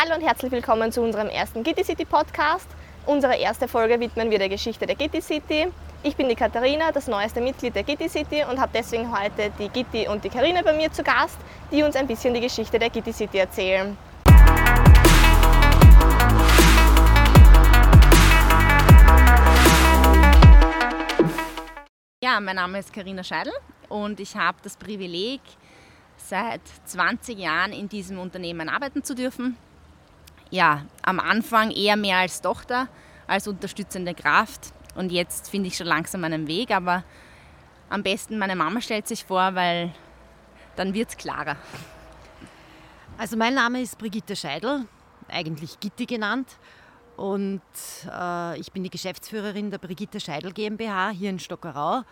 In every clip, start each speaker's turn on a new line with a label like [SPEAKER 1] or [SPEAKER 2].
[SPEAKER 1] Hallo und herzlich willkommen zu unserem ersten Gitti City Podcast. Unsere erste Folge widmen wir der Geschichte der Gitti City. Ich bin die Katharina, das neueste Mitglied der Gitti City und habe deswegen heute die Gitti und die Karina bei mir zu Gast, die uns ein bisschen die Geschichte der Gitti City erzählen.
[SPEAKER 2] Ja, mein Name ist Karina Scheidel und ich habe das Privileg, seit 20 Jahren in diesem Unternehmen arbeiten zu dürfen ja, am Anfang eher mehr als Tochter, als unterstützende Kraft. Und jetzt finde ich schon langsam einen Weg, aber am besten meine Mama stellt sich vor, weil dann wird es klarer.
[SPEAKER 3] Also mein Name ist Brigitte Scheidel, eigentlich Gitti genannt. Und äh, ich bin die Geschäftsführerin der Brigitte Scheidel GmbH hier in Stockerau.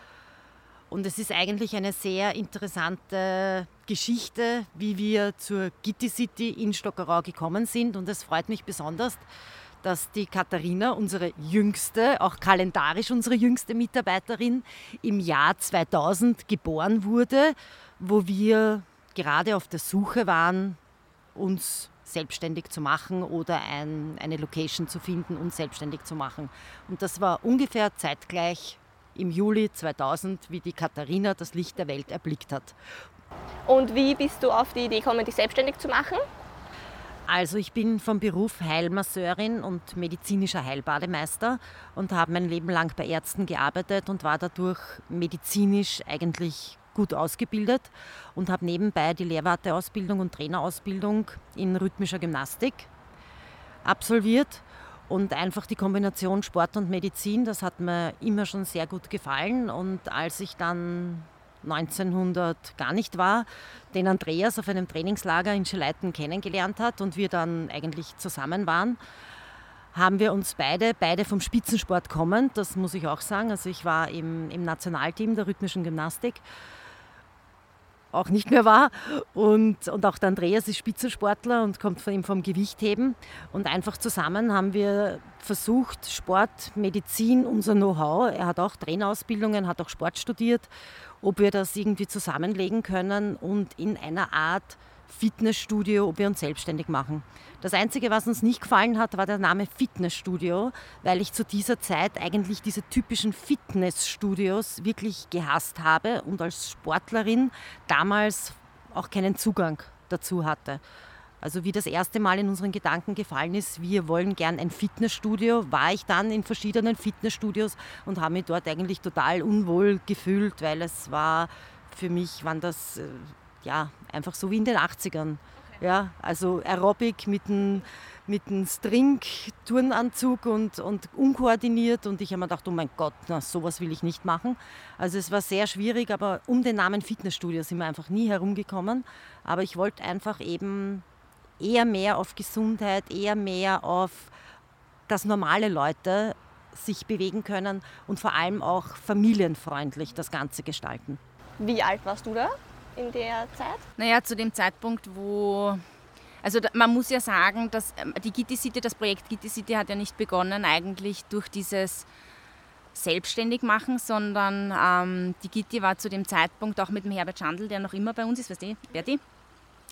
[SPEAKER 3] Und es ist eigentlich eine sehr interessante Geschichte, wie wir zur Gitti City in Stockerau gekommen sind. Und es freut mich besonders, dass die Katharina, unsere jüngste, auch kalendarisch unsere jüngste Mitarbeiterin, im Jahr 2000 geboren wurde, wo wir gerade auf der Suche waren, uns selbstständig zu machen oder ein, eine Location zu finden, uns selbstständig zu machen. Und das war ungefähr zeitgleich im Juli 2000, wie die Katharina das Licht der Welt erblickt hat.
[SPEAKER 1] Und wie bist du auf die Idee gekommen, dich selbstständig zu machen?
[SPEAKER 3] Also ich bin vom Beruf Heilmasseurin und medizinischer Heilbademeister und habe mein Leben lang bei Ärzten gearbeitet und war dadurch medizinisch eigentlich gut ausgebildet und habe nebenbei die Lehrwarteausbildung und Trainerausbildung in rhythmischer Gymnastik absolviert und einfach die Kombination Sport und Medizin, das hat mir immer schon sehr gut gefallen. Und als ich dann 1900 gar nicht war, den Andreas auf einem Trainingslager in Scheleiten kennengelernt hat und wir dann eigentlich zusammen waren, haben wir uns beide, beide vom Spitzensport kommend, das muss ich auch sagen, also ich war im, im Nationalteam der rhythmischen Gymnastik, auch nicht mehr war. Und, und auch der Andreas ist Spitzensportler und kommt von ihm vom Gewichtheben. Und einfach zusammen haben wir versucht, Sport, Medizin, unser Know-how, er hat auch Trainerausbildungen, hat auch Sport studiert, ob wir das irgendwie zusammenlegen können und in einer Art Fitnessstudio, ob wir uns selbstständig machen. Das Einzige, was uns nicht gefallen hat, war der Name Fitnessstudio, weil ich zu dieser Zeit eigentlich diese typischen Fitnessstudios wirklich gehasst habe und als Sportlerin damals auch keinen Zugang dazu hatte. Also wie das erste Mal in unseren Gedanken gefallen ist, wir wollen gern ein Fitnessstudio, war ich dann in verschiedenen Fitnessstudios und habe mich dort eigentlich total unwohl gefühlt, weil es war für mich, waren das äh, ja, einfach so wie in den 80ern. Ja, also Aerobic mit einem mit String-Turnanzug und, und unkoordiniert. Und ich habe mir gedacht, oh mein Gott, na, sowas will ich nicht machen. Also es war sehr schwierig, aber um den Namen Fitnessstudio sind wir einfach nie herumgekommen. Aber ich wollte einfach eben eher mehr auf Gesundheit, eher mehr auf, dass normale Leute sich bewegen können und vor allem auch familienfreundlich das Ganze gestalten.
[SPEAKER 1] Wie alt warst du da? In der Zeit?
[SPEAKER 2] Naja, zu dem Zeitpunkt, wo also man muss ja sagen, dass ähm, die Gitti City, das Projekt Gitti City hat ja nicht begonnen eigentlich durch dieses Selbstständigmachen, sondern ähm, die Gitti war zu dem Zeitpunkt auch mit dem Herbert Schandl, der noch immer bei uns ist, weißt du, Berti,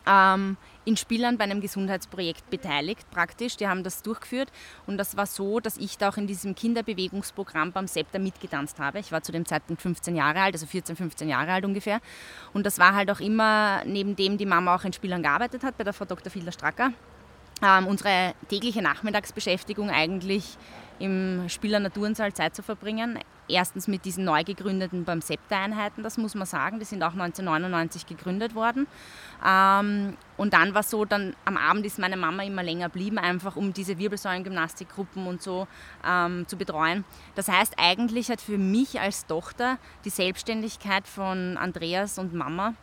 [SPEAKER 2] ähm, in Spielern bei einem Gesundheitsprojekt beteiligt praktisch. Die haben das durchgeführt und das war so, dass ich da auch in diesem Kinderbewegungsprogramm beim SEPTA mitgetanzt habe. Ich war zu dem Zeitpunkt 15 Jahre alt, also 14, 15 Jahre alt ungefähr. Und das war halt auch immer, neben dem die Mama auch in Spielern gearbeitet hat, bei der Frau Dr. Fiedler Stracker, ähm, unsere tägliche Nachmittagsbeschäftigung eigentlich im Spieler Naturensaal Zeit zu verbringen. Erstens mit diesen neu gegründeten beim SEPTA-Einheiten, das muss man sagen, die sind auch 1999 gegründet worden. Ähm, und dann war es so, dann am Abend ist meine Mama immer länger geblieben, einfach um diese Wirbelsäulengymnastikgruppen und so ähm, zu betreuen. Das heißt, eigentlich hat für mich als Tochter die Selbstständigkeit von Andreas und Mama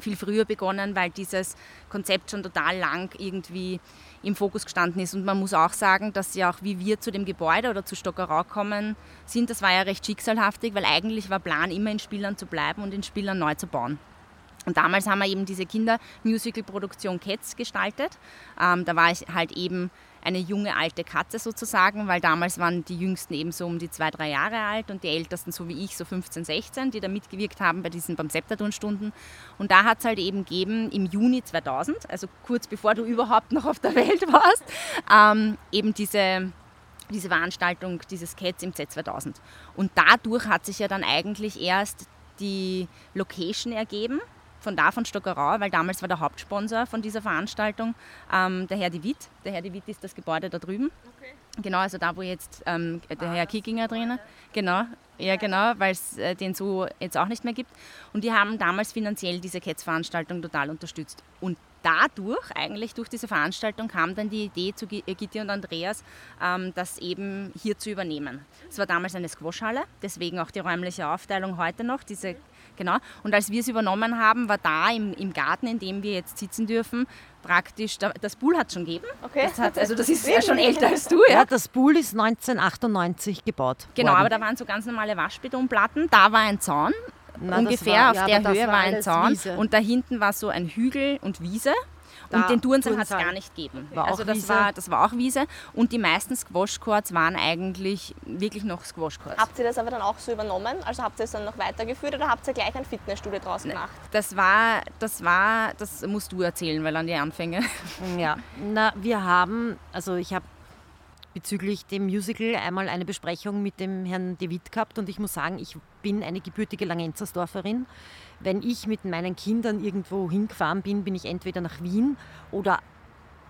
[SPEAKER 2] viel früher begonnen, weil dieses Konzept schon total lang irgendwie im Fokus gestanden ist. Und man muss auch sagen, dass ja auch wie wir zu dem Gebäude oder zu Stockerau kommen sind, das war ja recht schicksalhaftig, weil eigentlich war Plan immer in Spielern zu bleiben und in Spielern neu zu bauen. Und damals haben wir eben diese Kindermusical-Produktion Cats gestaltet. Ähm, da war ich halt eben eine junge alte Katze sozusagen, weil damals waren die Jüngsten eben so um die zwei, drei Jahre alt und die Ältesten so wie ich so 15, 16, die da mitgewirkt haben bei diesen beim Septaton-Stunden. Und da hat es halt eben gegeben im Juni 2000, also kurz bevor du überhaupt noch auf der Welt warst, ähm, eben diese diese Veranstaltung dieses Cats im Z2000. Und dadurch hat sich ja dann eigentlich erst die Location ergeben, von da von Stockerau, weil damals war der Hauptsponsor von dieser Veranstaltung ähm, der Herr de Witt. Der Herr de Witt ist das Gebäude da drüben. Okay. Genau, also da, wo jetzt ähm, der Herr Kickinger drinnen. Genau, ja genau, weil es äh, den so jetzt auch nicht mehr gibt. Und die haben damals finanziell diese Cats-Veranstaltung total unterstützt. Und dadurch, eigentlich durch diese Veranstaltung, kam dann die Idee zu äh, Gitti und Andreas, ähm, das eben hier zu übernehmen. Es war damals eine Squashhalle, deswegen auch die räumliche Aufteilung heute noch, diese Genau. Und als wir es übernommen haben, war da im, im Garten, in dem wir jetzt sitzen dürfen, praktisch, das Pool hat es schon gegeben.
[SPEAKER 1] Okay.
[SPEAKER 2] Das hat, also das ist ja schon älter als du.
[SPEAKER 3] Ja, ja das Pool ist 1998 gebaut.
[SPEAKER 2] Genau,
[SPEAKER 3] worden.
[SPEAKER 2] aber da waren so ganz normale Waschbetonplatten. Da war ein Zaun. Na, Ungefähr war, auf ja, der Höhe war, war ein Zaun. Wiese. Und da hinten war so ein Hügel und Wiese. Da und den Turnsal hat es gar nicht gegeben. War also das war, das war auch Wiese. Und die meisten Squash-Courts waren eigentlich wirklich noch Squash-Courts.
[SPEAKER 1] Habt ihr das aber dann auch so übernommen? Also habt ihr es dann noch weitergeführt oder habt ihr gleich ein Fitnessstudio draus gemacht?
[SPEAKER 2] Das war, das war, das musst du erzählen, weil an die Anfänge.
[SPEAKER 3] Ja, na, wir haben, also ich habe bezüglich dem Musical einmal eine Besprechung mit dem Herrn De Witt gehabt und ich muss sagen, ich bin eine gebürtige Langenzersdorferin. Wenn ich mit meinen Kindern irgendwo hingefahren bin, bin ich entweder nach Wien oder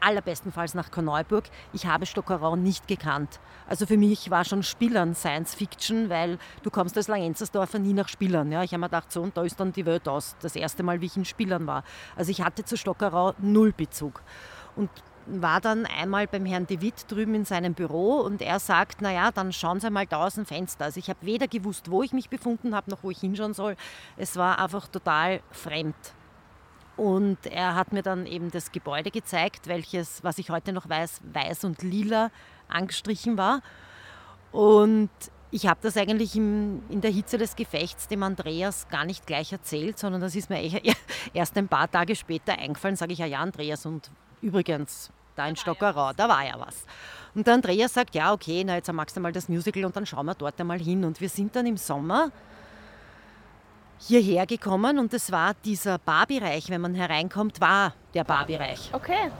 [SPEAKER 3] allerbestenfalls nach Korneuburg. Ich habe Stockerau nicht gekannt. Also für mich war schon Spillern Science Fiction, weil du kommst als Langenzersdorfer nie nach Spillern. Ja, ich habe mir gedacht, so, und da ist dann die Welt aus. Das erste Mal, wie ich in Spillern war. Also ich hatte zu Stockerau null Bezug. Und war dann einmal beim Herrn De Witt drüben in seinem Büro und er sagt, naja, dann schauen Sie mal da aus dem Fenster. Also ich habe weder gewusst, wo ich mich befunden habe, noch wo ich hinschauen soll. Es war einfach total fremd. Und er hat mir dann eben das Gebäude gezeigt, welches, was ich heute noch weiß, weiß und lila angestrichen war. Und ich habe das eigentlich im, in der Hitze des Gefechts dem Andreas gar nicht gleich erzählt, sondern das ist mir erst ein paar Tage später eingefallen, sage ich, ja, ja, Andreas, und übrigens, da in Stockerau, da war ja was. Und der Andreas sagt, ja, okay, na jetzt magst du mal das Musical und dann schauen wir dort einmal hin. Und wir sind dann im Sommer hierher gekommen und es war dieser Barbereich, wenn man hereinkommt, war der Barbereich.
[SPEAKER 1] Okay.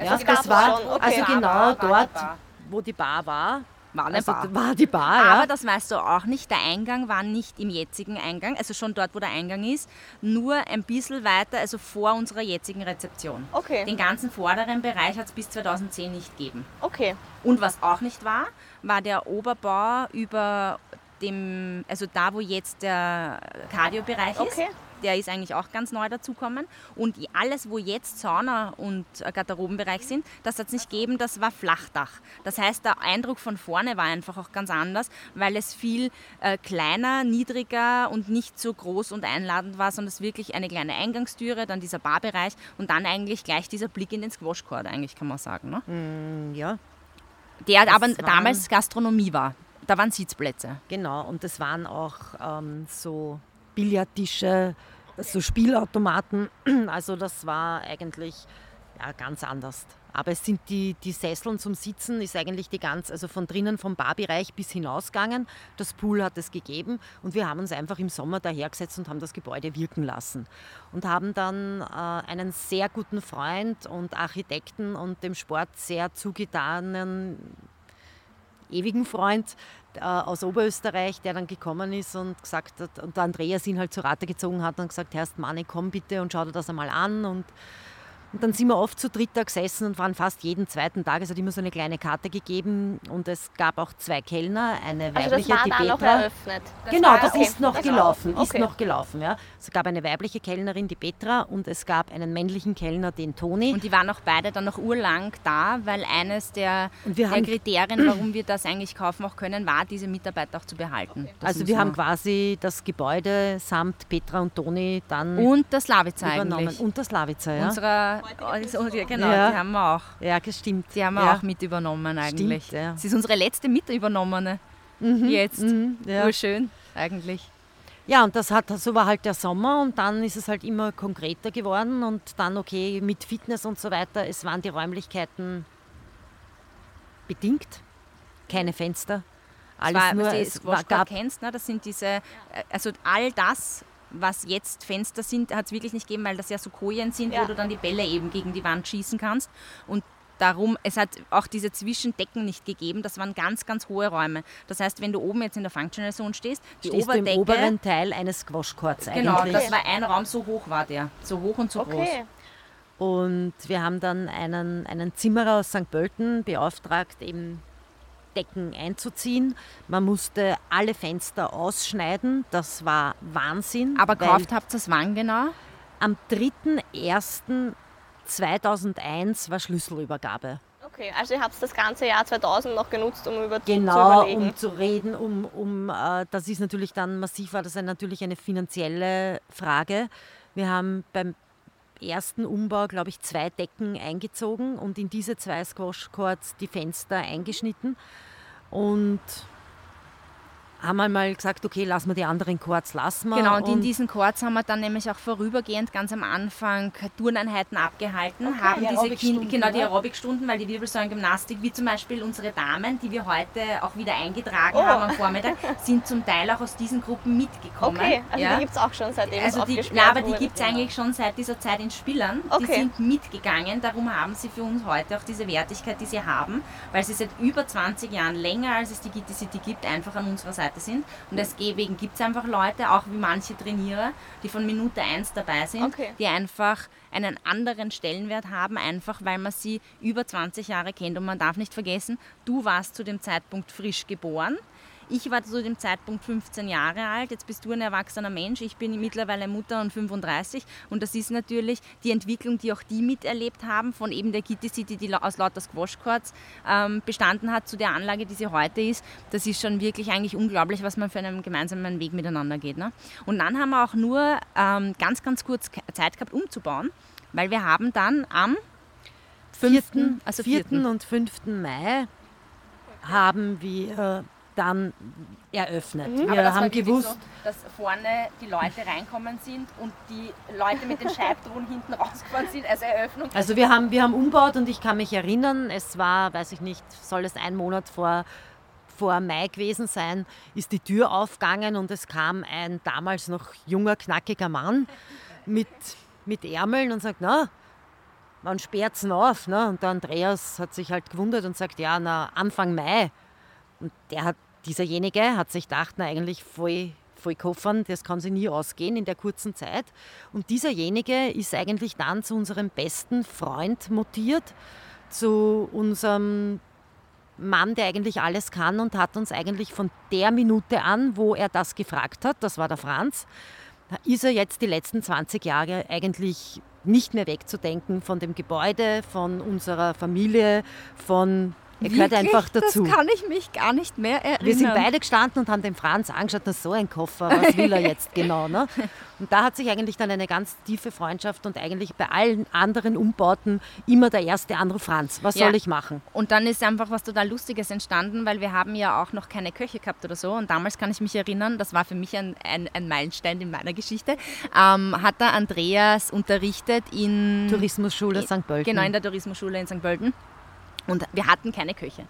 [SPEAKER 3] Ja, also das war okay. also genau dort, wo die Bar war,
[SPEAKER 2] war eine
[SPEAKER 3] also,
[SPEAKER 2] Bar.
[SPEAKER 3] War die Bar,
[SPEAKER 2] Aber
[SPEAKER 3] ja.
[SPEAKER 2] das weißt du auch nicht. Der Eingang war nicht im jetzigen Eingang, also schon dort, wo der Eingang ist, nur ein bisschen weiter, also vor unserer jetzigen Rezeption.
[SPEAKER 1] Okay.
[SPEAKER 2] Den ganzen vorderen Bereich hat es bis 2010 nicht gegeben.
[SPEAKER 1] Okay.
[SPEAKER 2] Und was auch nicht war, war der Oberbau über dem, also da, wo jetzt der Cardio-Bereich
[SPEAKER 1] okay.
[SPEAKER 2] ist der ist eigentlich auch ganz neu dazukommen. Und alles, wo jetzt Sauna und Garderobenbereich sind, das hat es nicht gegeben, das war Flachdach. Das heißt, der Eindruck von vorne war einfach auch ganz anders, weil es viel äh, kleiner, niedriger und nicht so groß und einladend war, sondern es wirklich eine kleine Eingangstüre, dann dieser Barbereich und dann eigentlich gleich dieser Blick in den Squashcourt, eigentlich kann man sagen. Ne?
[SPEAKER 3] Mm, ja.
[SPEAKER 2] Der das aber damals Gastronomie war. Da waren Sitzplätze.
[SPEAKER 3] Genau, und es waren auch ähm, so Billardtische, so Spielautomaten. Also das war eigentlich ja, ganz anders. Aber es sind die, die Sesseln zum Sitzen, ist eigentlich die ganz, also von drinnen vom Barbereich bis hinausgegangen. Das Pool hat es gegeben und wir haben uns einfach im Sommer dahergesetzt und haben das Gebäude wirken lassen. Und haben dann äh, einen sehr guten Freund und Architekten und dem Sport sehr zugetanen ewigen Freund äh, aus Oberösterreich, der dann gekommen ist und gesagt hat, und der Andreas ihn halt zur Rate gezogen hat und gesagt, Herr Manni, komm bitte und schau dir das einmal an. Und und dann sind wir oft zu dritt da gesessen und waren fast jeden zweiten Tag. Es hat immer so eine kleine Karte gegeben und es gab auch zwei Kellner, eine weibliche,
[SPEAKER 1] also das war
[SPEAKER 3] Petra.
[SPEAKER 1] noch eröffnet.
[SPEAKER 3] Das genau, das okay. ist noch
[SPEAKER 1] das
[SPEAKER 3] gelaufen.
[SPEAKER 1] Okay.
[SPEAKER 3] Ist noch gelaufen, ja. Es gab eine weibliche Kellnerin, die Petra, und es gab einen männlichen Kellner, den Toni.
[SPEAKER 2] Und die waren auch beide dann noch urlang da, weil eines der, der Kriterien, warum wir das eigentlich kaufen auch können, war, diese Mitarbeiter auch zu behalten.
[SPEAKER 3] Okay. Also wir haben quasi das Gebäude samt Petra und Toni dann
[SPEAKER 2] und das Lavica
[SPEAKER 3] übernommen.
[SPEAKER 2] Eigentlich.
[SPEAKER 3] Und das Lavica, ja.
[SPEAKER 2] Unserer, genau, ja. die haben wir auch.
[SPEAKER 3] Ja, stimmt.
[SPEAKER 2] Die haben wir
[SPEAKER 3] ja.
[SPEAKER 2] auch mit übernommen eigentlich.
[SPEAKER 3] Stimmt, ja.
[SPEAKER 2] Sie ist unsere letzte Mitübernommene.
[SPEAKER 3] Mhm,
[SPEAKER 2] Jetzt.
[SPEAKER 3] Mhm, ja.
[SPEAKER 2] Urschön eigentlich.
[SPEAKER 3] Ja, und das hat, so war halt der Sommer und dann ist es halt immer konkreter geworden und dann okay mit Fitness und so weiter. Es waren die Räumlichkeiten bedingt, keine Fenster.
[SPEAKER 2] Alles war, nur, was es Squash gab, kennst, ne? das sind diese, äh, also all das, was jetzt Fenster sind, hat es wirklich nicht gegeben, weil das ja so Kojen sind, ja. wo du dann die Bälle eben gegen die Wand schießen kannst. Und darum, es hat auch diese Zwischendecken nicht gegeben. Das waren ganz, ganz hohe Räume. Das heißt, wenn du oben jetzt in der Functional Zone stehst, die
[SPEAKER 3] stehst
[SPEAKER 2] Oberdecke...
[SPEAKER 3] Du im oberen Teil eines Squash-Courts
[SPEAKER 2] Genau, das war ein Raum, so hoch war der. So hoch und so okay. groß.
[SPEAKER 3] Und wir haben dann einen, einen Zimmerer aus St. Pölten beauftragt, eben Decken einzuziehen. Man musste alle Fenster ausschneiden. Das war Wahnsinn.
[SPEAKER 2] Aber gekauft habt ihr es wann genau?
[SPEAKER 3] Am 3.1.2001 war Schlüsselübergabe.
[SPEAKER 1] Okay, also ihr habt das ganze Jahr 2000 noch genutzt, um über
[SPEAKER 3] genau,
[SPEAKER 1] zu überlegen.
[SPEAKER 3] um zu reden, um, um äh, das ist natürlich dann massiv, war das natürlich eine finanzielle Frage. Wir haben beim ersten Umbau, glaube ich, zwei Decken eingezogen und in diese zwei Squash-Courts die Fenster eingeschnitten. Und haben einmal gesagt, okay, lassen wir die anderen Chords lassen wir.
[SPEAKER 2] Genau, und, und in diesen Chords haben wir dann nämlich auch vorübergehend ganz am Anfang Turneinheiten abgehalten, okay, haben die diese kind, genau die Aerobikstunden, weil die Wirbelsäulengymnastik, wie zum Beispiel unsere Damen, die wir heute auch wieder eingetragen oh. haben am Vormittag, sind zum Teil auch aus diesen Gruppen mitgekommen.
[SPEAKER 1] Okay, also ja. die gibt es auch schon seitdem
[SPEAKER 2] also die, na, aber die gibt es eigentlich schon seit dieser Zeit in Spillern. Okay. Die sind mitgegangen, darum haben sie für uns heute auch diese Wertigkeit, die sie haben, weil sie seit über 20 Jahren, länger als es die Gitti City gibt, einfach an unserer Seite Seite sind. Und deswegen gibt es einfach Leute, auch wie manche Trainierer, die von Minute 1 dabei sind, okay. die einfach einen anderen Stellenwert haben, einfach weil man sie über 20 Jahre kennt. Und man darf nicht vergessen, du warst zu dem Zeitpunkt frisch geboren. Ich war zu dem Zeitpunkt 15 Jahre alt, jetzt bist du ein erwachsener Mensch, ich bin mittlerweile Mutter und 35 und das ist natürlich die Entwicklung, die auch die miterlebt haben, von eben der Kitty City, die aus lauter Squash Courts ähm, bestanden hat, zu der Anlage, die sie heute ist. Das ist schon wirklich eigentlich unglaublich, was man für einen gemeinsamen Weg miteinander geht. Ne? Und dann haben wir auch nur ähm, ganz, ganz kurz Zeit gehabt, umzubauen, weil wir haben dann am
[SPEAKER 3] 5. 4. Also 4. und 5. Mai haben wir dann eröffnet. Mhm.
[SPEAKER 2] Wir haben gewusst, so, dass vorne die Leute reinkommen sind und die Leute mit den Scheibtruhen hinten rausgefahren sind als Eröffnung.
[SPEAKER 3] Also wir haben, wir haben umbaut und ich kann mich erinnern, es war, weiß ich nicht, soll es ein Monat vor, vor Mai gewesen sein, ist die Tür aufgegangen und es kam ein damals noch junger, knackiger Mann mit, mit Ärmeln und sagt, na, wann sperrt es auf? Ne? Und der Andreas hat sich halt gewundert und sagt, ja, na, Anfang Mai. Und der hat, dieserjenige hat sich gedacht, na eigentlich voll, voll koffern, das kann sich nie ausgehen in der kurzen Zeit. Und dieserjenige ist eigentlich dann zu unserem besten Freund mutiert, zu unserem Mann, der eigentlich alles kann und hat uns eigentlich von der Minute an, wo er das gefragt hat, das war der Franz, ist er jetzt die letzten 20 Jahre eigentlich nicht mehr wegzudenken von dem Gebäude, von unserer Familie, von er gehört einfach dazu.
[SPEAKER 2] Das kann ich mich gar nicht mehr erinnern.
[SPEAKER 3] Wir sind beide gestanden und haben den Franz angeschaut, na so ein Koffer, was will er jetzt genau? Ne? Und da hat sich eigentlich dann eine ganz tiefe Freundschaft und eigentlich bei allen anderen Umbauten immer der erste Anruf Franz, was ja. soll ich machen?
[SPEAKER 2] Und dann ist einfach was total Lustiges entstanden, weil wir haben ja auch noch keine Köche gehabt oder so und damals kann ich mich erinnern, das war für mich ein, ein, ein Meilenstein in meiner Geschichte, ähm, hat der Andreas unterrichtet in...
[SPEAKER 3] Tourismusschule St. Pölten.
[SPEAKER 2] Genau, in der Tourismusschule in St. Pölten. Und wir hatten keine Köche.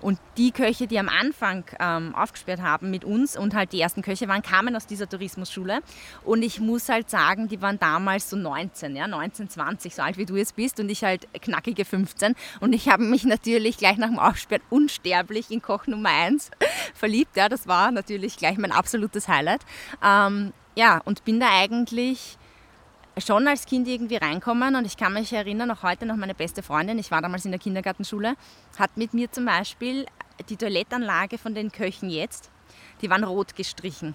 [SPEAKER 2] Und die Köche, die am Anfang ähm, aufgesperrt haben mit uns und halt die ersten Köche waren, kamen aus dieser Tourismusschule. Und ich muss halt sagen, die waren damals so 19, ja, 19, 20, so alt wie du jetzt bist und ich halt knackige 15. Und ich habe mich natürlich gleich nach dem Aufsperren unsterblich in Koch Nummer 1 verliebt. Ja, das war natürlich gleich mein absolutes Highlight. Ähm, ja, und bin da eigentlich schon als Kind irgendwie reinkommen und ich kann mich erinnern, auch heute noch meine beste Freundin, ich war damals in der Kindergartenschule, hat mit mir zum Beispiel die Toilettanlage von den Köchen jetzt, die waren rot gestrichen.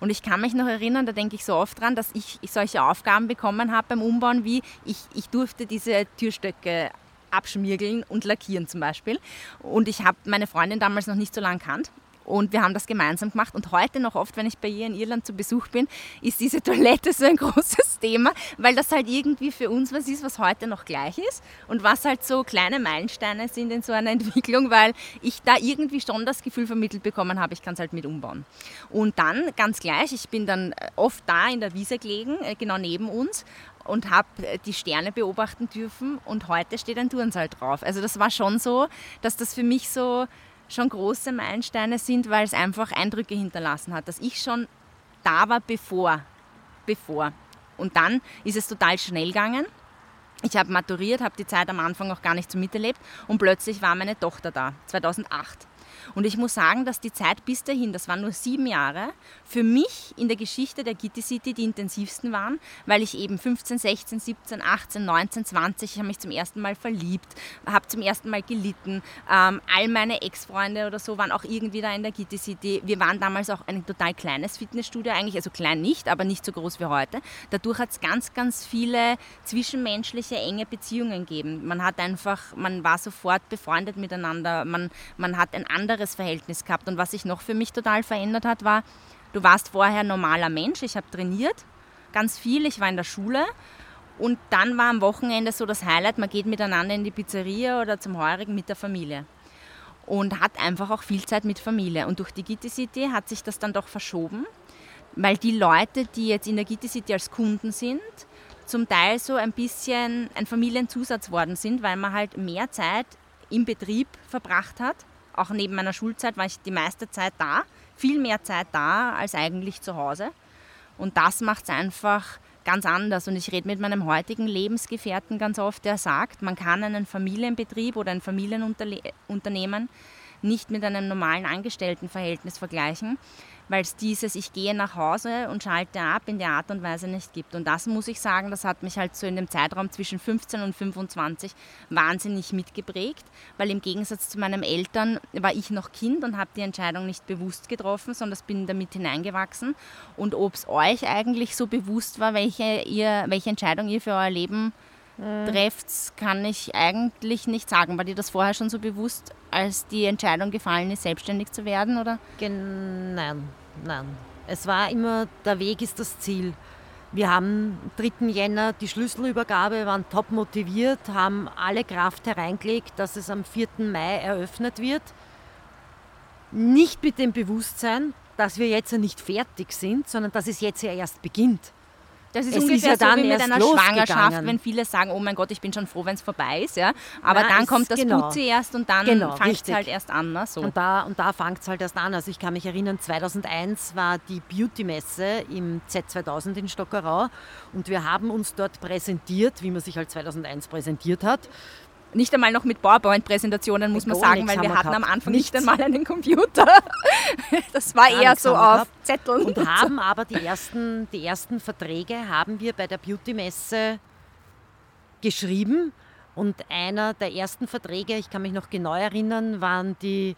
[SPEAKER 2] Und ich kann mich noch erinnern, da denke ich so oft dran, dass ich solche Aufgaben bekommen habe beim Umbauen, wie ich, ich durfte diese Türstöcke abschmirgeln und lackieren zum Beispiel. Und ich habe meine Freundin damals noch nicht so lange kannt Und wir haben das gemeinsam gemacht. Und heute noch oft, wenn ich bei ihr in Irland zu Besuch bin, ist diese Toilette so ein großes Thema, weil das halt irgendwie für uns was ist, was heute noch gleich ist. Und was halt so kleine Meilensteine sind in so einer Entwicklung, weil ich da irgendwie schon das Gefühl vermittelt bekommen habe, ich kann es halt mit umbauen. Und dann ganz gleich, ich bin dann oft da in der Wiese gelegen, äh, genau neben uns und habe äh, die Sterne beobachten dürfen und heute steht ein Turnsaal drauf. Also das war schon so, dass das für mich so schon große Meilensteine sind, weil es einfach Eindrücke hinterlassen hat, dass ich schon da war bevor. bevor. Und dann ist es total schnell gegangen. Ich habe maturiert, habe die Zeit am Anfang auch gar nicht so miterlebt und plötzlich war meine Tochter da, 2008. Und ich muss sagen, dass die Zeit bis dahin, das waren nur sieben Jahre, für mich in der Geschichte der Gitti City die intensivsten waren, weil ich eben 15, 16, 17, 18, 19, 20, ich habe mich zum ersten Mal verliebt, habe zum ersten Mal gelitten. Ähm, all meine Ex-Freunde oder so waren auch irgendwie da in der Gitti City. Wir waren damals auch ein total kleines Fitnessstudio eigentlich, also klein nicht, aber nicht so groß wie heute. Dadurch hat es ganz, ganz viele zwischenmenschliche enge Beziehungen gegeben. Man hat einfach, man war sofort befreundet miteinander, man, man hat ein anderes anderes Verhältnis gehabt. Und was sich noch für mich total verändert hat, war, du warst vorher normaler Mensch, ich habe trainiert, ganz viel, ich war in der Schule. Und dann war am Wochenende so das Highlight, man geht miteinander in die Pizzeria oder zum Heurigen mit der Familie. Und hat einfach auch viel Zeit mit Familie. Und durch die Gitti City hat sich das dann doch verschoben, weil die Leute, die jetzt in der Gitti City als Kunden sind, zum Teil so ein bisschen ein Familienzusatz worden sind, weil man halt mehr Zeit im Betrieb verbracht hat auch neben meiner Schulzeit war ich die meiste Zeit da, viel mehr Zeit da als eigentlich zu Hause. Und das macht es einfach ganz anders. Und ich rede mit meinem heutigen Lebensgefährten ganz oft, der sagt, man kann einen Familienbetrieb oder ein Familienunternehmen nicht mit einem normalen Angestelltenverhältnis vergleichen, weil es dieses Ich gehe nach Hause und schalte ab in der Art und Weise nicht gibt. Und das muss ich sagen, das hat mich halt so in dem Zeitraum zwischen 15 und 25 wahnsinnig mitgeprägt, weil im Gegensatz zu meinen Eltern war ich noch Kind und habe die Entscheidung nicht bewusst getroffen, sondern bin damit hineingewachsen. Und ob es euch eigentlich so bewusst war, welche, ihr, welche Entscheidung ihr für euer Leben mhm. trefft, kann ich eigentlich nicht sagen. War dir das vorher schon so bewusst, als die Entscheidung gefallen ist, selbstständig zu werden? Oder?
[SPEAKER 3] Gen nein, nein. Es war immer, der Weg ist das Ziel. Wir haben am 3. Jänner die Schlüsselübergabe, waren top motiviert, haben alle Kraft hereingelegt, dass es am 4. Mai eröffnet wird. Nicht mit dem Bewusstsein, dass wir jetzt nicht fertig sind, sondern dass es jetzt ja erst beginnt.
[SPEAKER 2] Das ist es ungefähr ist ja so wie mit einer Schwangerschaft, wenn viele sagen, oh mein Gott, ich bin schon froh, wenn es vorbei ist. Ja? Aber Nein, dann kommt das genau. Blut zuerst und dann genau, fängt es halt erst an. Ne? So.
[SPEAKER 3] Und da, und da fängt es halt erst an. Also ich kann mich erinnern, 2001 war die Beauty-Messe im Z2000 in Stockerau und wir haben uns dort präsentiert, wie man sich halt 2001 präsentiert hat
[SPEAKER 2] nicht einmal noch mit PowerPoint-Präsentationen, muss man sagen, weil wir hatten gehabt. am Anfang Nichts. nicht einmal einen Computer. Das war Gar eher so auf. Zetteln.
[SPEAKER 3] Und haben aber die ersten, die ersten Verträge haben wir bei der Beauty-Messe geschrieben. Und einer der ersten Verträge, ich kann mich noch genau erinnern, waren die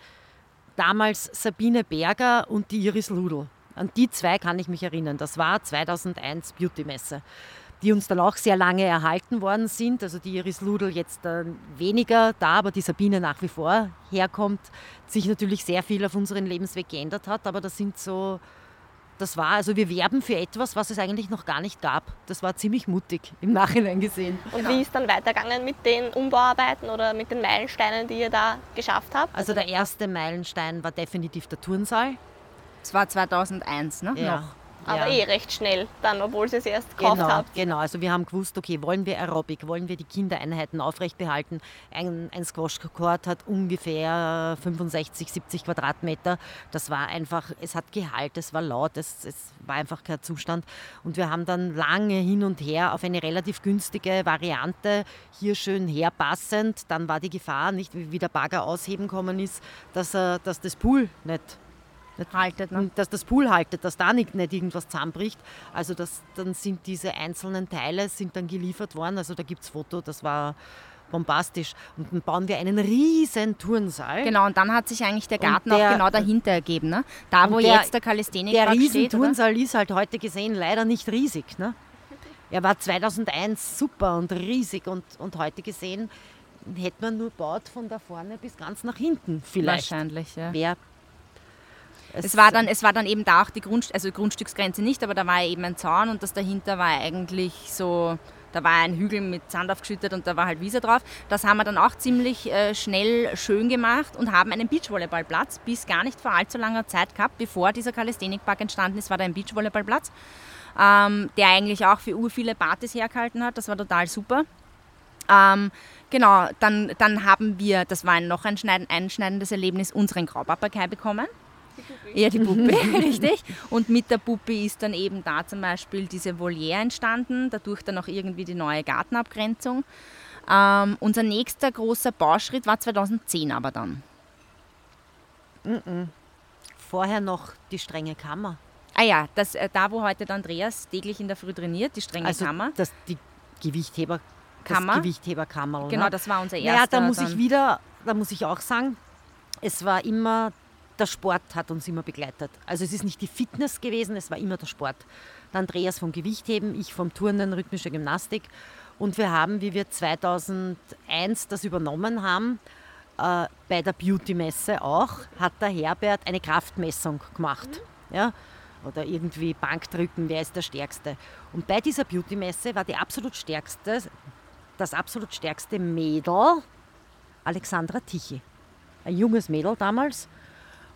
[SPEAKER 3] damals Sabine Berger und die Iris Ludl. An die zwei kann ich mich erinnern. Das war 2001 Beauty-Messe die uns dann auch sehr lange erhalten worden sind. Also die Iris Ludl jetzt äh, weniger da, aber die Sabine nach wie vor herkommt, sich natürlich sehr viel auf unseren Lebensweg geändert hat. Aber das sind so, das war, also wir werben für etwas, was es eigentlich noch gar nicht gab. Das war ziemlich mutig im Nachhinein gesehen.
[SPEAKER 1] Und wie ist dann weitergegangen mit den Umbauarbeiten oder mit den Meilensteinen, die ihr da geschafft habt?
[SPEAKER 3] Also der erste Meilenstein war definitiv der Turnsaal.
[SPEAKER 2] Das war 2001, ne?
[SPEAKER 3] Ja.
[SPEAKER 1] Noch. Aber ja. eh recht schnell dann, obwohl sie es erst gekauft
[SPEAKER 3] genau,
[SPEAKER 1] habt.
[SPEAKER 3] Genau, also wir haben gewusst, okay, wollen wir Aerobic, wollen wir die Kindereinheiten aufrecht behalten. Ein, ein Squash-Court hat ungefähr 65, 70 Quadratmeter. Das war einfach, es hat Gehalt, es war laut, es, es war einfach kein Zustand. Und wir haben dann lange hin und her auf eine relativ günstige Variante, hier schön herpassend. Dann war die Gefahr, nicht wie der Bagger ausheben kommen ist, dass, dass das Pool nicht haltet, ne? dass das Pool haltet, dass da nicht, nicht irgendwas zusammenbricht. Also das, dann sind diese einzelnen Teile sind dann geliefert worden. Also da gibt es Foto, das war bombastisch. Und dann bauen wir einen riesen Turnsaal.
[SPEAKER 2] Genau, und dann hat sich eigentlich der Garten der, auch genau dahinter ergeben. Ne? Da, wo der, jetzt der Kalisthenik
[SPEAKER 3] Der riesen Turnsaal ist halt heute gesehen leider nicht riesig. Ne? Er war 2001 super und riesig und, und heute gesehen hätte man nur baut von da vorne bis ganz nach hinten vielleicht.
[SPEAKER 2] Wahrscheinlich, ja.
[SPEAKER 3] Wäre
[SPEAKER 2] Es, war dann, es war dann eben da auch die Grund, also Grundstücksgrenze nicht, aber da war eben ein Zaun und das dahinter war eigentlich so, da war ein Hügel mit Sand aufgeschüttet und da war halt Wiese drauf. Das haben wir dann auch ziemlich äh, schnell schön gemacht und haben einen Beachvolleyballplatz bis gar nicht vor allzu langer Zeit gehabt. Bevor dieser Calisthenic-Park entstanden ist, war da ein Beachvolleyballplatz, ähm, der eigentlich auch für ur viele Partys hergehalten hat. Das war total super. Ähm, genau, dann, dann haben wir, das war ein noch ein einschneidendes Erlebnis, unseren Graupapagai bekommen. Die. Ja, die Puppe, richtig. Und mit der Puppe ist dann eben da zum Beispiel diese Voliere entstanden, dadurch dann auch irgendwie die neue Gartenabgrenzung. Ähm, unser nächster großer Bauschritt war 2010 aber dann.
[SPEAKER 3] Mm -mm. Vorher noch die strenge Kammer.
[SPEAKER 2] Ah ja, das, äh, da wo heute der Andreas täglich in der Früh trainiert, die strenge
[SPEAKER 3] also
[SPEAKER 2] Kammer.
[SPEAKER 3] Das, die Gewichtheber
[SPEAKER 2] Kammer.
[SPEAKER 3] Das Gewichtheberkammer.
[SPEAKER 2] Genau, das war unser erster.
[SPEAKER 3] Ja, da muss ich wieder, da muss ich auch sagen, es war immer, der Sport hat uns immer begleitet. Also es ist nicht die Fitness gewesen, es war immer der Sport. Der Andreas vom Gewichtheben, ich vom Turnen, rhythmische Gymnastik. Und wir haben, wie wir 2001 das übernommen haben, äh, bei der Beauty-Messe auch, hat der Herbert eine Kraftmessung gemacht. Mhm. Ja? Oder irgendwie Bankdrücken, wer ist der Stärkste. Und bei dieser Beauty-Messe war die absolut stärkste das absolut stärkste Mädel, Alexandra Tichy. Ein junges Mädel damals.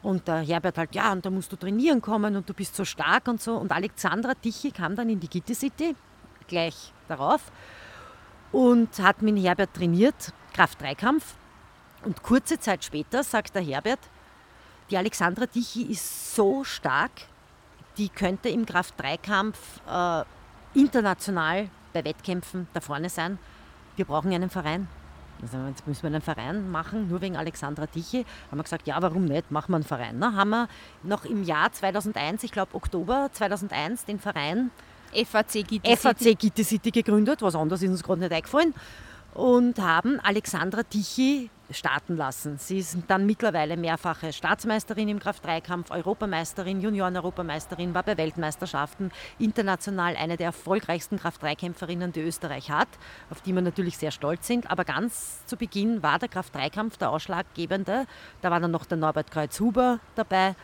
[SPEAKER 3] Und der Herbert halt, ja, und da musst du trainieren kommen und du bist so stark und so. Und Alexandra Tichy kam dann in die Gitti City, gleich darauf, und hat mit Herbert trainiert, Kraft-Dreikampf. Und kurze Zeit später sagt der Herbert, die Alexandra Tichy ist so stark, die könnte im Kraft-Dreikampf äh, international bei Wettkämpfen da vorne sein wir brauchen einen Verein. Also jetzt müssen wir einen Verein machen, nur wegen Alexandra Tiche. Haben wir gesagt, ja, warum nicht, machen wir einen Verein. Na, haben wir noch im Jahr 2001, ich glaube Oktober 2001, den Verein
[SPEAKER 2] FAC Gitte
[SPEAKER 3] FAC Gitte City gegründet, was anderes ist uns gerade nicht eingefallen und haben Alexandra Tichy starten lassen. Sie ist dann mittlerweile mehrfache Staatsmeisterin im Kraft-3-Kampf, Europameisterin, Junioren-Europameisterin, war bei Weltmeisterschaften international eine der erfolgreichsten Kraft-3-Kämpferinnen, die Österreich hat, auf die wir natürlich sehr stolz sind. Aber ganz zu Beginn war der Kraft-3-Kampf der ausschlaggebende. Da war dann noch der Norbert Kreuz-Huber dabei,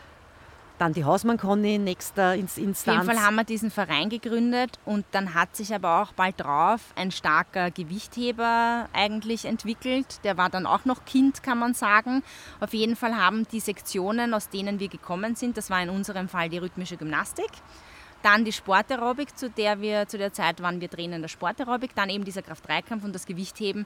[SPEAKER 3] dann die Hausmann Conny, nächster Instanz.
[SPEAKER 2] Auf jeden Fall haben wir diesen Verein gegründet und dann hat sich aber auch bald drauf ein starker Gewichtheber eigentlich entwickelt. Der war dann auch noch Kind, kann man sagen. Auf jeden Fall haben die Sektionen, aus denen wir gekommen sind, das war in unserem Fall die rhythmische Gymnastik, dann die Sportaerobik, zu der wir zu der Zeit waren wir Trainer in der Sportaerobik, dann eben dieser Kraft-3-Kampf und das Gewichtheben.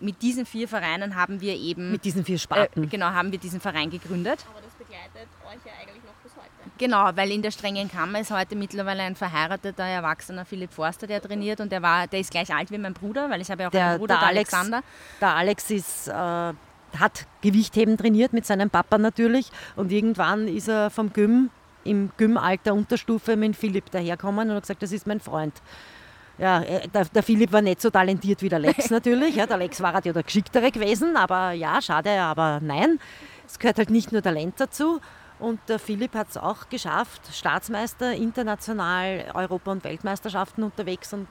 [SPEAKER 2] Mit diesen vier Vereinen haben wir eben
[SPEAKER 3] mit diesen vier Sparten
[SPEAKER 2] äh, genau haben wir diesen Verein gegründet.
[SPEAKER 1] Aber das begleitet euch ja eigentlich noch
[SPEAKER 2] Genau, weil in der strengen Kammer ist heute mittlerweile ein verheirateter, erwachsener Philipp Forster, der trainiert und der, war, der ist gleich alt wie mein Bruder, weil ich habe ja auch der, einen Bruder, der, Alex, Alexander.
[SPEAKER 3] Der Alex ist, äh, hat Gewichtheben trainiert mit seinem Papa natürlich und irgendwann ist er vom Gym im Gym-Alter Unterstufe mit Philipp daherkommen und hat gesagt, das ist mein Freund. Ja, äh, der, der, Philipp war nicht so talentiert wie der Lex natürlich. Ja, der Lex war halt ja der Geschicktere gewesen, aber ja, schade, aber nein. Es gehört halt nicht nur Talent dazu. Und der Philipp hat es auch geschafft, Staatsmeister, international, Europa- und Weltmeisterschaften unterwegs und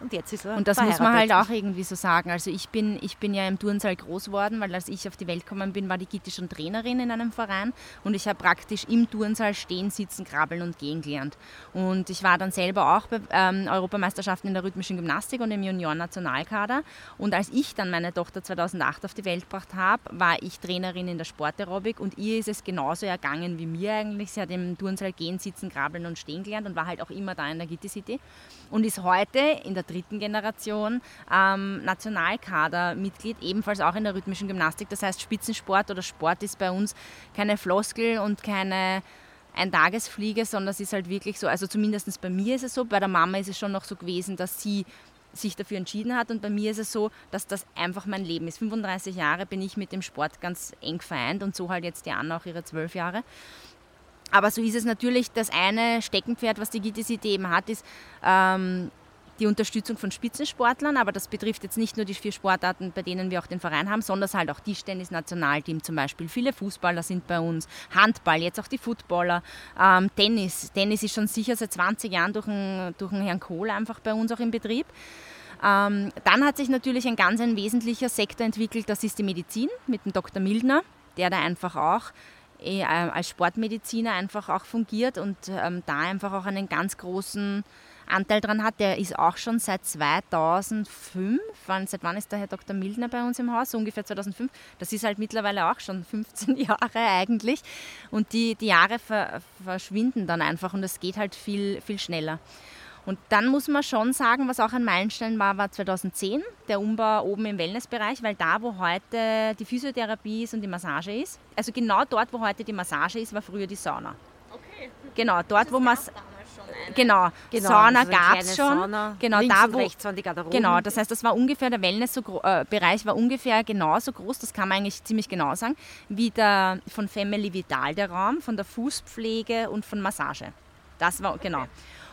[SPEAKER 3] und jetzt ist er
[SPEAKER 2] Und das muss man halt auch irgendwie so sagen. Also ich bin, ich bin ja im Turnsaal groß geworden, weil als ich auf die Welt gekommen bin, war die Gitti schon Trainerin in einem Verein und ich habe praktisch im Turnsaal stehen, sitzen, krabbeln und gehen gelernt. Und ich war dann selber auch bei ähm, Europameisterschaften in der rhythmischen Gymnastik und im Junioren-Nationalkader. Und als ich dann meine Tochter 2008 auf die Welt gebracht habe, war ich Trainerin in der Sportaerobik und ihr ist es genauso ergangen wie mir eigentlich. Sie hat im Turnsaal gehen, sitzen, krabbeln und stehen gelernt und war halt auch immer da in der Gitti City und ist heute in der dritten Generation ähm, Nationalkadermitglied, ebenfalls auch in der rhythmischen Gymnastik. Das heißt, Spitzensport oder Sport ist bei uns keine Floskel und keine Eintagesfliege, sondern es ist halt wirklich so, also zumindest bei mir ist es so, bei der Mama ist es schon noch so gewesen, dass sie sich dafür entschieden hat. Und bei mir ist es so, dass das einfach mein Leben ist. 35 Jahre bin ich mit dem Sport ganz eng vereint und so halt jetzt die Anna auch ihre zwölf Jahre. Aber so ist es natürlich, das eine Steckenpferd, was die GTCT eben hat, ist ähm, die Unterstützung von Spitzensportlern, aber das betrifft jetzt nicht nur die vier Sportarten, bei denen wir auch den Verein haben, sondern halt auch Tischtennis, Nationalteam zum Beispiel. Viele Fußballer sind bei uns, Handball, jetzt auch die Footballer, ähm, Tennis. Tennis ist schon sicher seit 20 Jahren durch den, durch Herrn Kohl einfach bei uns auch im Betrieb. Ähm, dann hat sich natürlich ein ganz ein wesentlicher Sektor entwickelt, das ist die Medizin mit dem Dr. Mildner, der da einfach auch äh, als Sportmediziner einfach auch fungiert und ähm, da einfach auch einen ganz großen Anteil dran hat. Der ist auch schon seit 2005. Wann, seit wann ist der Herr Dr. Mildner bei uns im Haus? So ungefähr 2005. Das ist halt mittlerweile auch schon 15 Jahre eigentlich. Und die, die Jahre ver, verschwinden dann einfach und es geht halt viel, viel schneller. Und dann muss man schon sagen, was auch ein Meilenstein war, war 2010, der Umbau oben im Wellnessbereich, weil da, wo heute die Physiotherapie ist und die Massage ist, also genau dort, wo heute die Massage ist, war früher die Sauna. Okay. Genau, dort, wo man Genau, genau, Sauna also gab es schon. Sauna, genau, da wo, rechts waren die Garderoben. Genau, das heißt, das war ungefähr, der Wellnessbereich äh, war ungefähr genauso groß, das kann man eigentlich ziemlich genau sagen, wie der von Family Vital der Raum, von der Fußpflege und von Massage. Das war, genau.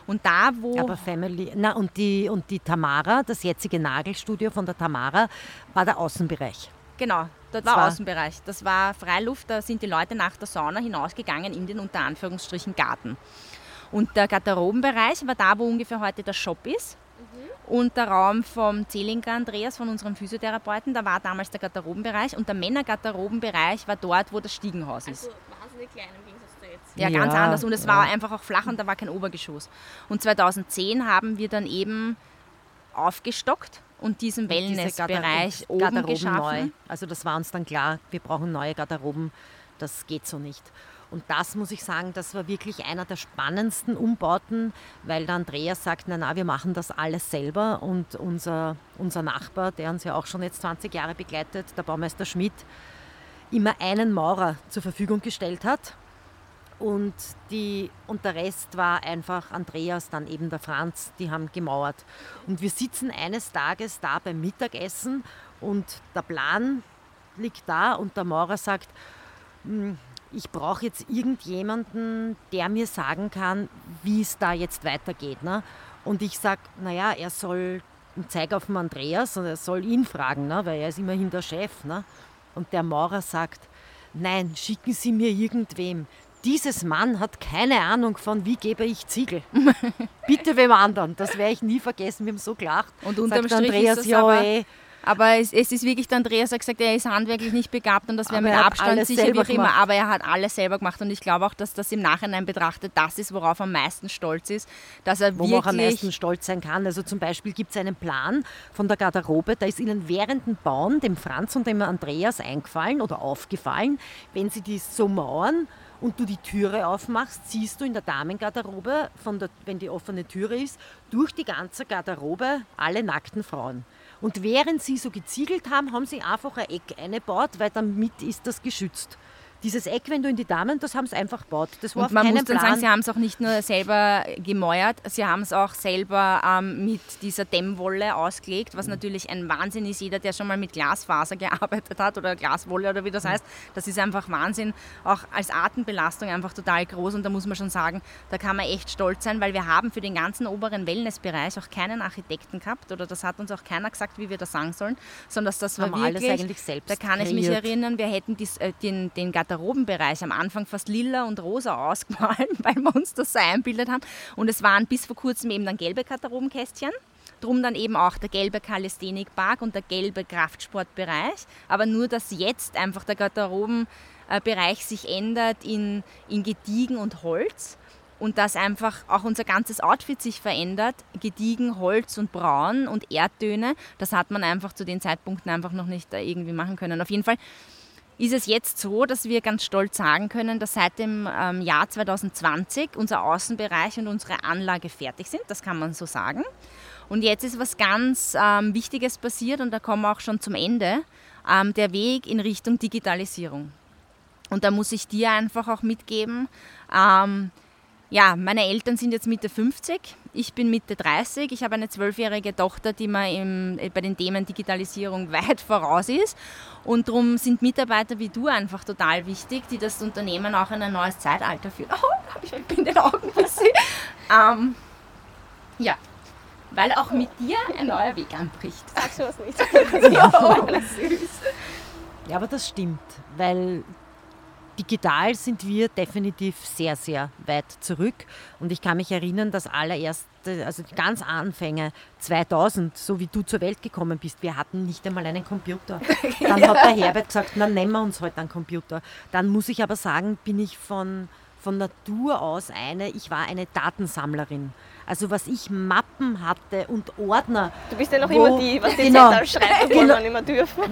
[SPEAKER 2] Und da, wo.
[SPEAKER 3] Aber Family. Na, und die, und die Tamara, das jetzige Nagelstudio von der Tamara, war der Außenbereich.
[SPEAKER 2] Genau, dort war, war Außenbereich. Das war Freiluft, da sind die Leute nach der Sauna hinausgegangen in den unter Anführungsstrichen Garten. Und der Garderobenbereich war da, wo ungefähr heute der Shop ist. Mhm. Und der Raum vom Zehlinger Andreas, von unserem Physiotherapeuten, da war damals der Garderobenbereich. Und der Männergarderobenbereich war dort, wo das Stiegenhaus ist. Also wahnsinnig klein im Gegensatz zu jetzt. Ja, ganz ja, anders. Und es ja. war einfach auch flach und da war kein Obergeschoss. Und 2010 haben wir dann eben aufgestockt und diesen Wellnessbereich oben Garderoben geschaffen. Neu.
[SPEAKER 3] Also das war uns dann klar, wir brauchen neue Garderoben. Das geht so nicht. Und das muss ich sagen, das war wirklich einer der spannendsten Umbauten, weil der Andreas sagt, na, na, wir machen das alles selber und unser, unser Nachbar, der uns ja auch schon jetzt 20 Jahre begleitet, der Baumeister Schmidt, immer einen Maurer zur Verfügung gestellt hat. Und, die, und der Rest war einfach Andreas, dann eben der Franz, die haben gemauert. Und wir sitzen eines Tages da beim Mittagessen und der Plan liegt da und der Maurer sagt, hm, ich brauche jetzt irgendjemanden, der mir sagen kann, wie es da jetzt weitergeht. Ne? Und ich sage, naja, er soll, und zeige auf den Andreas und er soll ihn fragen, ne? weil er ist immerhin der Chef. Ne? Und der Maurer sagt, nein, schicken Sie mir irgendwem. Dieses Mann hat keine Ahnung von, wie gebe ich Ziegel. Bitte wem anderen. Das werde ich nie vergessen. Wir haben so gelacht.
[SPEAKER 2] Und unterm Strich Andreas, ist es ja, aber, ey, aber es, es, ist wirklich, der Andreas hat gesagt, er ist handwerklich nicht begabt und das wäre mit Abstand sicher wie auch immer. Aber er hat alles selber gemacht und ich glaube auch, dass das im Nachhinein betrachtet das ist, worauf er am meisten stolz ist. Dass er
[SPEAKER 3] Wo man am meisten stolz sein kann. Also zum Beispiel gibt es einen Plan von der Garderobe, da ist ihnen während dem Bauen dem Franz und dem Andreas eingefallen oder aufgefallen, wenn sie die so mauern, und du die Türe aufmachst, siehst du in der Damengarderobe, von der, wenn die offene Türe ist, durch die ganze Garderobe alle nackten Frauen. Und während sie so geziegelt haben, haben sie einfach ein Eck eingebaut, weil damit ist das geschützt dieses Eck, wenn du in die Damen, das haben sie einfach gebaut. Das
[SPEAKER 2] war und man muss dann Plan. sagen, sie haben es auch nicht nur selber gemäuert, sie haben es auch selber ähm, mit dieser Dämmwolle ausgelegt, was mhm. natürlich ein Wahnsinn ist. Jeder, der schon mal mit Glasfaser gearbeitet hat oder Glaswolle oder wie das mhm. heißt, das ist einfach Wahnsinn. Auch als Atembelastung einfach total groß und da muss man schon sagen, da kann man echt stolz sein, weil wir haben für den ganzen oberen Wellnessbereich auch keinen Architekten gehabt oder das hat uns auch keiner gesagt, wie wir das sagen sollen, sondern dass das war
[SPEAKER 3] haben
[SPEAKER 2] wirklich,
[SPEAKER 3] alles eigentlich selbst
[SPEAKER 2] da kann kreiert. ich mich erinnern, wir hätten dies, äh, den, den Garderoben Garderobenbereich am Anfang fast lila und rosa ausgemalt, weil wir uns das so einbildet haben. Und es waren bis vor kurzem eben dann gelbe Garderobenkästchen. Drum dann eben auch der gelbe Kalisthenikpark und der gelbe Kraftsportbereich. Aber nur, dass jetzt einfach der Garderobenbereich sich ändert in, in Gediegen und Holz und dass einfach auch unser ganzes Outfit sich verändert, gediegen, Holz und Braun und Erdtöne, das hat man einfach zu den Zeitpunkten einfach noch nicht irgendwie machen können. Auf jeden Fall ist es jetzt so, dass wir ganz stolz sagen können, dass seit dem ähm, Jahr 2020 unser Außenbereich und unsere Anlage fertig sind. Das kann man so sagen. Und jetzt ist was ganz ähm, Wichtiges passiert und da kommen wir auch schon zum Ende. Ähm, der Weg in Richtung Digitalisierung. Und da muss ich dir einfach auch mitgeben, ähm, ja, meine Eltern sind jetzt Mitte 50, ich bin Mitte 30, ich habe eine zwölfjährige Tochter, die mir im, äh, bei den Themen Digitalisierung weit voraus ist. Und darum sind Mitarbeiter wie du einfach total wichtig, die das Unternehmen auch in ein neues Zeitalter führen. Oh, ich bin in den Augen bisschen. ähm, ja, weil auch mit dir ein neuer Weg anbricht.
[SPEAKER 1] Sagst du was nicht? ja,
[SPEAKER 3] ja, aber das stimmt, weil digital sind wir definitiv sehr, sehr weit zurück. Und ich kann mich erinnern, dass allererste, also die ganz Anfänge 2000, so wie du zur Welt gekommen bist, wir hatten nicht einmal einen Computer. Dann hat der Herbert gesagt, na nehmen wir uns heute einen Computer. Dann muss ich aber sagen, bin ich von, von Natur aus eine, ich war eine Datensammlerin. Also was ich Mappen hatte und Ordner.
[SPEAKER 1] Du bist ja noch wo, immer die, was die genau, Zettel schreibt, obwohl genau, man nicht mehr dürfen.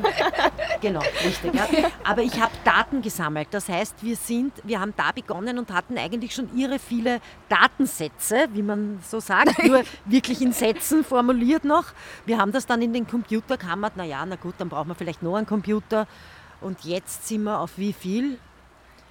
[SPEAKER 3] genau, richtig. Ja. Aber ich habe Daten gesammelt. Das heißt, wir sind, wir haben da begonnen und hatten eigentlich schon irre viele Datensätze, wie man so sagt, nur wirklich in Sätzen formuliert noch. Wir haben das dann in den Computer kammert, naja, na gut, dann brauchen wir vielleicht noch einen Computer. Und jetzt sind wir auf wie viel?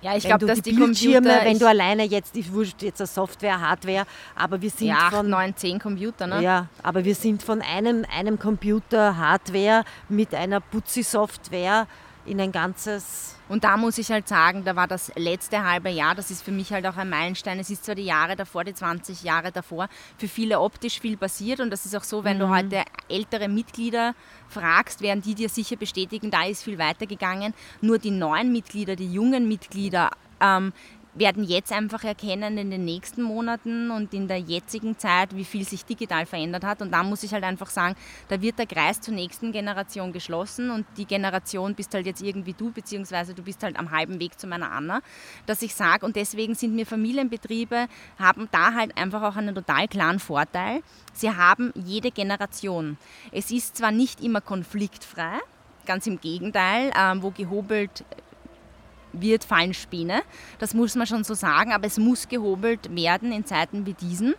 [SPEAKER 2] Ja, ich glaube, dass
[SPEAKER 3] die, die Bildschirme, Computer, wenn du alleine jetzt, ich wurscht jetzt eine Software, Hardware, aber wir sind
[SPEAKER 2] ja,
[SPEAKER 3] von
[SPEAKER 2] 9, 10 Computer, ne?
[SPEAKER 3] Ja, aber wir sind von einem, einem Computer Hardware mit einer Putzi-Software in ein ganzes.
[SPEAKER 2] Und da muss ich halt sagen, da war das letzte halbe Jahr, das ist für mich halt auch ein Meilenstein. Es ist zwar die Jahre davor, die 20 Jahre davor, für viele optisch viel passiert. Und das ist auch so, wenn mhm. du heute ältere Mitglieder fragst, werden die dir sicher bestätigen, da ist viel weitergegangen. Nur die neuen Mitglieder, die jungen Mitglieder, ähm, werden jetzt einfach erkennen in den nächsten Monaten und in der jetzigen Zeit, wie viel sich digital verändert hat. Und da muss ich halt einfach sagen, da wird der Kreis zur nächsten Generation geschlossen und die Generation bist halt jetzt irgendwie du, beziehungsweise du bist halt am halben Weg zu meiner Anna, dass ich sage, und deswegen sind mir Familienbetriebe, haben da halt einfach auch einen total klaren Vorteil. Sie haben jede Generation. Es ist zwar nicht immer konfliktfrei, ganz im Gegenteil, ähm, wo gehobelt wird, fallen Späne. Das muss man schon so sagen, aber es muss gehobelt werden in Zeiten wie diesen.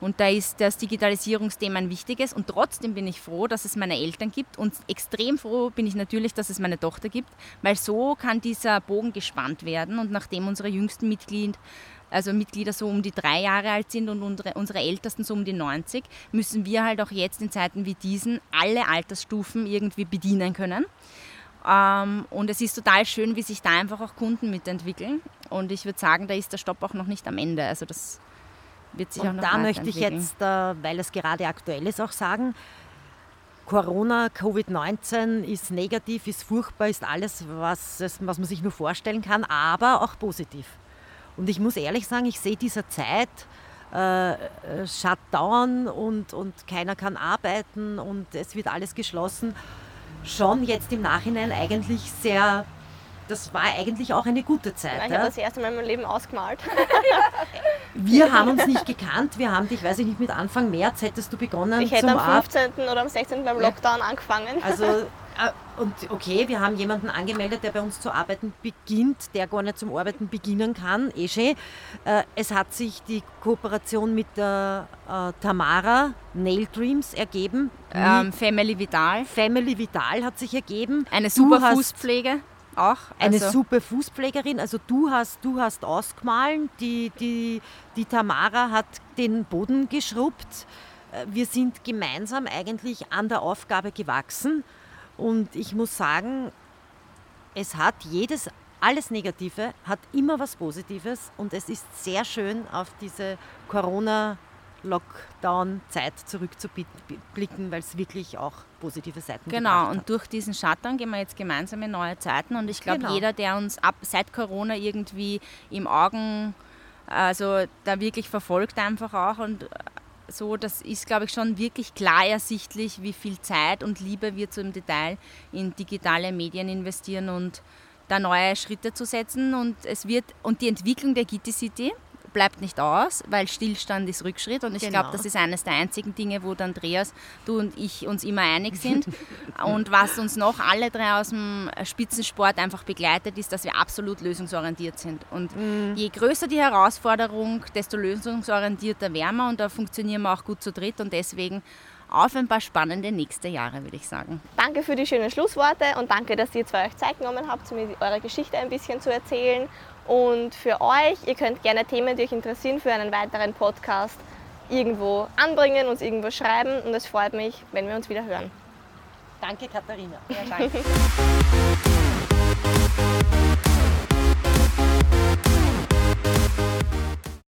[SPEAKER 2] Und da ist das Digitalisierungsthema ein wichtiges. Und trotzdem bin ich froh, dass es meine Eltern gibt. Und extrem froh bin ich natürlich, dass es meine Tochter gibt, weil so kann dieser Bogen gespannt werden. Und nachdem unsere jüngsten Mitglieder, also Mitglieder so um die drei Jahre alt sind und unsere, unsere Ältesten so um die 90, müssen wir halt auch jetzt in Zeiten wie diesen alle Altersstufen irgendwie bedienen können. Ähm, und es ist total schön, wie sich da einfach auch Kunden mitentwickeln. Und ich würde sagen, da ist der Stopp auch noch nicht am Ende. Also das wird sich
[SPEAKER 3] und
[SPEAKER 2] auch noch
[SPEAKER 3] da möchte ich jetzt, äh, weil es gerade aktuell ist, auch sagen, Corona, Covid-19 ist negativ, ist furchtbar, ist alles, was, was man sich nur vorstellen kann, aber auch positiv. Und ich muss ehrlich sagen, ich sehe dieser Zeit, äh, Shutdown und, und keiner kann arbeiten und es wird alles geschlossen schon jetzt im Nachhinein eigentlich sehr das war eigentlich auch eine gute Zeit.
[SPEAKER 1] Ich habe das erste Mal in meinem Leben ausgemalt.
[SPEAKER 3] Wir haben uns nicht gekannt. Wir haben dich, weiß ich nicht, mit Anfang März hättest du begonnen.
[SPEAKER 1] Ich hätte am 15. oder am 16. beim Lockdown ja. angefangen.
[SPEAKER 3] Also und okay, wir haben jemanden angemeldet, der bei uns zu arbeiten beginnt, der gar nicht zum Arbeiten beginnen kann, eh schön. Äh, es hat sich die Kooperation mit der äh, Tamara Nail Dreams ergeben.
[SPEAKER 2] Ähm, Family Vital.
[SPEAKER 3] Family Vital hat sich ergeben.
[SPEAKER 2] Eine super Fußpflege auch.
[SPEAKER 3] Also eine super Fußpflegerin. Also du hast, du hast ausgemahlen, die, die, die Tamara hat den Boden geschrubbt. Äh, wir sind gemeinsam eigentlich an der Aufgabe gewachsen. Und ich muss sagen, es hat jedes, alles Negative, hat immer was Positives. Und es ist sehr schön auf diese Corona- Lockdown-Zeit zurückzublicken, weil es wirklich auch positive Seiten
[SPEAKER 2] Genau, und durch diesen Shutdown gehen wir jetzt gemeinsam in neue Zeiten. Und ich glaube, genau. jeder, der uns ab seit Corona irgendwie im Augen, also da wirklich verfolgt einfach auch. Und so, das ist, glaube ich, schon wirklich klar ersichtlich, wie viel Zeit und Liebe wir zum Detail in digitale Medien investieren und da neue Schritte zu setzen. Und es wird, und die Entwicklung der Gitti City, bleibt nicht aus, weil Stillstand ist Rückschritt und ich genau. glaube, das ist eines der einzigen Dinge, wo Andreas, du und ich uns immer einig sind. und was uns noch alle drei aus dem Spitzensport einfach begleitet, ist, dass wir absolut lösungsorientiert sind. Und mhm. je größer die Herausforderung, desto lösungsorientierter werden wir und da funktionieren wir auch gut zu dritt und deswegen auf ein paar spannende nächste Jahre, würde ich sagen.
[SPEAKER 1] Danke für die schönen Schlussworte und danke, dass ihr zwei euch Zeit genommen habt, mir eure Geschichte ein bisschen zu erzählen. Und für euch, ihr könnt gerne Themen, die euch interessieren, für einen weiteren Podcast irgendwo anbringen, uns irgendwo schreiben und es freut mich, wenn wir uns wieder hören.
[SPEAKER 3] Danke, Katharina. Ja, danke.